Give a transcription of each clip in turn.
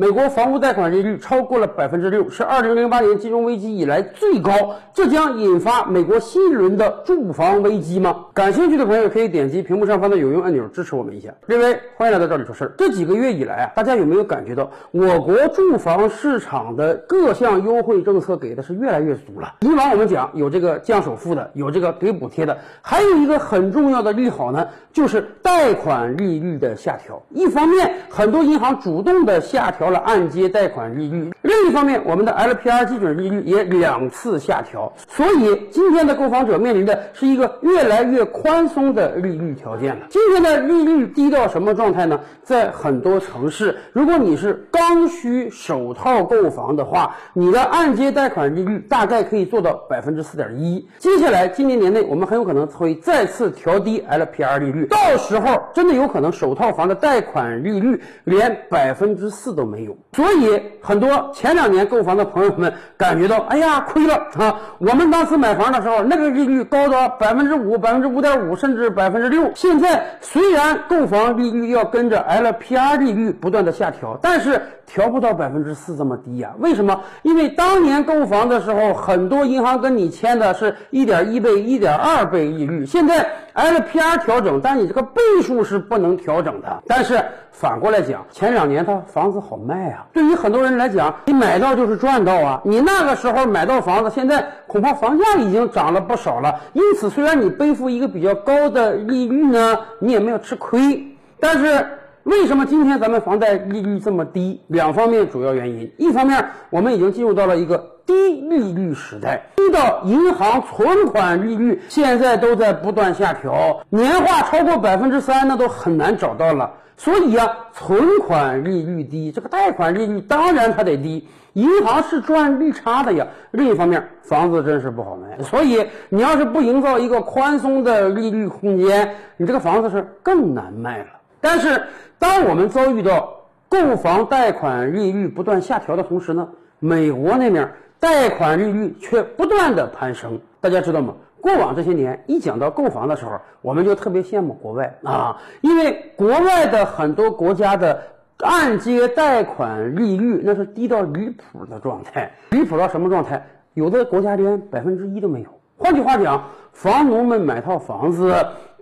美国房屋贷款利率超过了百分之六，是二零零八年金融危机以来最高，这将引发美国新一轮的住房危机吗？感兴趣的朋友可以点击屏幕上方的有用按钮支持我们一下。各位，欢迎来到这里说事儿。这几个月以来啊，大家有没有感觉到我国住房市场的各项优惠政策给的是越来越足了？以往我们讲有这个降首付的，有这个给补贴的，还有一个很重要的利好呢，就是贷款利率的下调。一方面，很多银行主动的下调。了按揭贷款利率，另一方面，我们的 LPR 基准利率也两次下调，所以今天的购房者面临的是一个越来越宽松的利率条件了。今天的利率低到什么状态呢？在很多城市，如果你是刚需首套购房的话，你的按揭贷款利率大概可以做到百分之四点一。接下来今年年内，我们很有可能会再次调低 LPR 利率，到时候真的有可能首套房的贷款利率连百分之四都没。没有，所以很多前两年购房的朋友们感觉到，哎呀，亏了啊！我们当时买房的时候，那个利率高到百分之五、百分之五点五，甚至百分之六。现在虽然购房利率要跟着 LPR 利率不断的下调，但是调不到百分之四这么低呀？为什么？因为当年购房的时候，很多银行跟你签的是一点一倍、一点二倍利率，现在 LPR 调整，但你这个倍数是不能调整的。但是反过来讲，前两年他房子好。卖啊！对于很多人来讲，你买到就是赚到啊！你那个时候买到房子，现在恐怕房价已经涨了不少了。因此，虽然你背负一个比较高的利率呢，你也没有吃亏。但是，为什么今天咱们房贷利率这么低？两方面主要原因：一方面，我们已经进入到了一个低利率时代，低到银行存款利率现在都在不断下调，年化超过百分之三，那都很难找到了。所以呀，存款利率低，这个贷款利率当然它得低。银行是赚利差的呀。另一方面，房子真是不好卖。所以你要是不营造一个宽松的利率空间，你这个房子是更难卖了。但是，当我们遭遇到购房贷款利率不断下调的同时呢，美国那面贷款利率却不断的攀升。大家知道吗？过往这些年，一讲到购房的时候，我们就特别羡慕国外啊，因为国外的很多国家的按揭贷款利率那是低到离谱的状态，离谱到什么状态？有的国家连百分之一都没有。换句话讲，房奴们买套房子。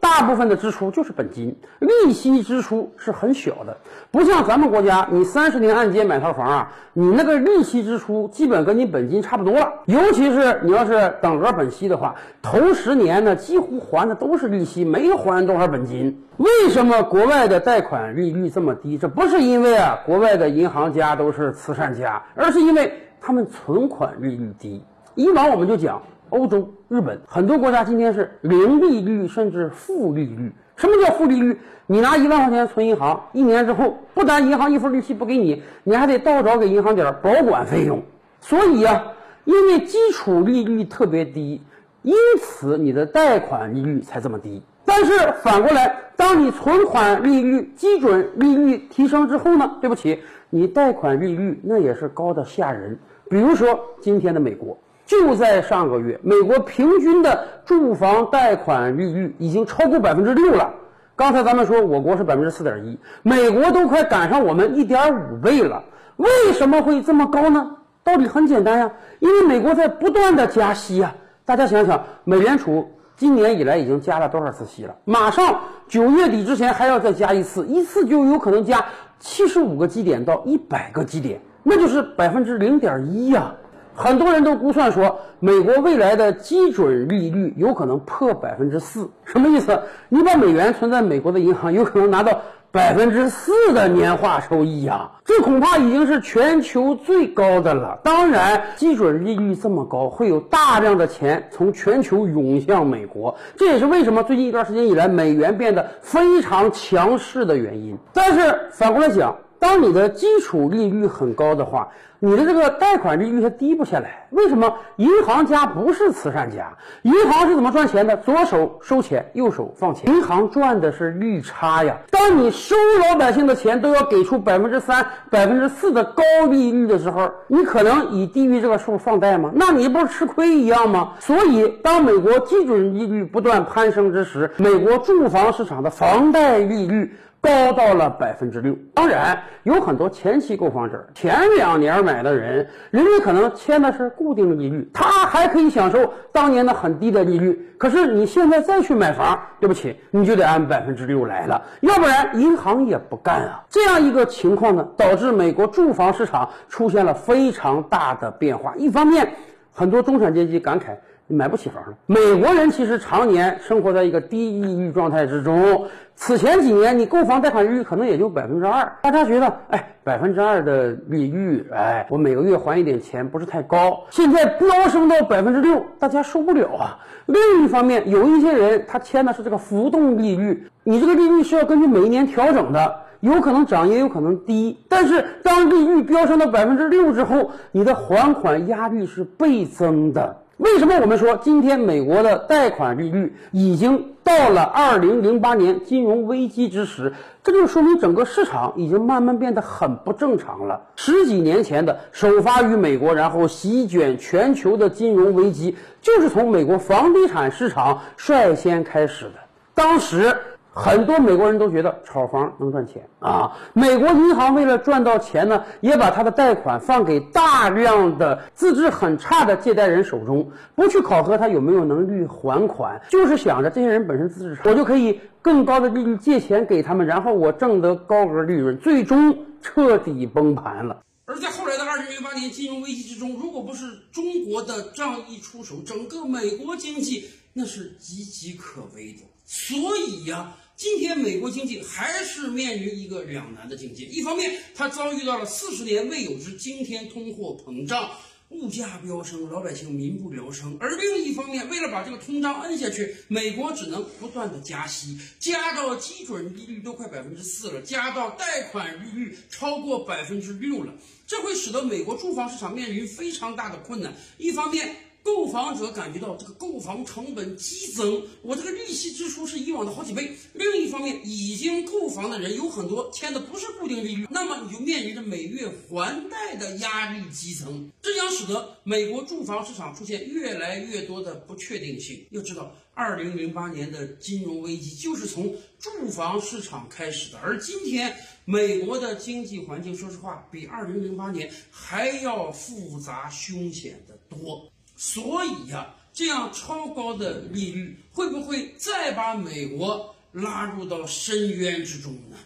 大部分的支出就是本金，利息支出是很小的，不像咱们国家，你三十年按揭买套房啊，你那个利息支出基本跟你本金差不多了。尤其是你要是等额本息的话，头十年呢几乎还的都是利息，没还多少本金。为什么国外的贷款利率这么低？这不是因为啊国外的银行家都是慈善家，而是因为他们存款利率低。以往我们就讲。欧洲、日本很多国家今天是零利率甚至负利率。什么叫负利率？你拿一万块钱存银行，一年之后不但银行一分利息不给你，你还得倒找给银行点保管费用。所以呀，因为基础利率特别低，因此你的贷款利率才这么低。但是反过来，当你存款利率基准利率提升之后呢？对不起，你贷款利率那也是高的吓人。比如说今天的美国。就在上个月，美国平均的住房贷款利率已经超过百分之六了。刚才咱们说我国是百分之四点一，美国都快赶上我们一点五倍了。为什么会这么高呢？道理很简单呀，因为美国在不断的加息呀。大家想想，美联储今年以来已经加了多少次息了？马上九月底之前还要再加一次，一次就有可能加七十五个基点到一百个基点，那就是百分之零点一呀。很多人都估算说，美国未来的基准利率有可能破百分之四，什么意思？你把美元存在美国的银行，有可能拿到百分之四的年化收益呀！这恐怕已经是全球最高的了。当然，基准利率这么高，会有大量的钱从全球涌向美国，这也是为什么最近一段时间以来美元变得非常强势的原因。但是反过来讲，当你的基础利率很高的话，你的这个贷款利率它低不下来，为什么？银行家不是慈善家，银行是怎么赚钱的？左手收钱，右手放钱，银行赚的是利差呀。当你收老百姓的钱都要给出百分之三、百分之四的高利率的时候，你可能以低于这个数放贷吗？那你不是吃亏一样吗？所以，当美国基准利率不断攀升之时，美国住房市场的房贷利率高到了百分之六。当然，有很多前期购房者，前两年买的人，人家可能签的是固定利率，他还可以享受当年的很低的利率。可是你现在再去买房，对不起，你就得按百分之六来了，要不然银行也不干啊。这样一个情况呢，导致美国住房市场出现了非常大的变化。一方面，很多中产阶级感慨。你买不起房了。美国人其实常年生活在一个低利率状态之中。此前几年，你购房贷款利率可能也就百分之二，大家觉得，哎，百分之二的利率，哎，我每个月还一点钱不是太高。现在飙升到百分之六，大家受不了啊。另一方面，有一些人他签的是这个浮动利率，你这个利率是要根据每一年调整的，有可能涨也有可能低。但是当利率飙升到百分之六之后，你的还款压力是倍增的。为什么我们说今天美国的贷款利率已经到了二零零八年金融危机之时？这就说明整个市场已经慢慢变得很不正常了。十几年前的首发于美国，然后席卷全球的金融危机，就是从美国房地产市场率先开始的。当时。很多美国人都觉得炒房能赚钱啊！美国银行为了赚到钱呢，也把他的贷款放给大量的资质很差的借贷人手中，不去考核他有没有能力还款，就是想着这些人本身资质差，我就可以更高的利率借钱给他们，然后我挣得高额利润，最终彻底崩盘了。而在后来的二零零八年金融危机之中，如果不是中国的仗义出手，整个美国经济那是岌岌可危的。所以呀。今天美国经济还是面临一个两难的境界，一方面它遭遇到了四十年未有之惊天通货膨胀，物价飙升，老百姓民不聊生；而另一方面，为了把这个通胀摁下去，美国只能不断的加息，加到基准利率都快百分之四了，加到贷款利率超过百分之六了，这会使得美国住房市场面临非常大的困难。一方面，购房者感觉到这个购房成本激增，我这个利息支出是以往的好几倍。另一方面，已经购房的人有很多签的不是固定利率，那么你就面临着每月还贷的压力激增，这将使得美国住房市场出现越来越多的不确定性。要知道，二零零八年的金融危机就是从住房市场开始的，而今天美国的经济环境，说实话，比二零零八年还要复杂凶险的多。所以呀，这样超高的利率会不会再把美国拉入到深渊之中呢？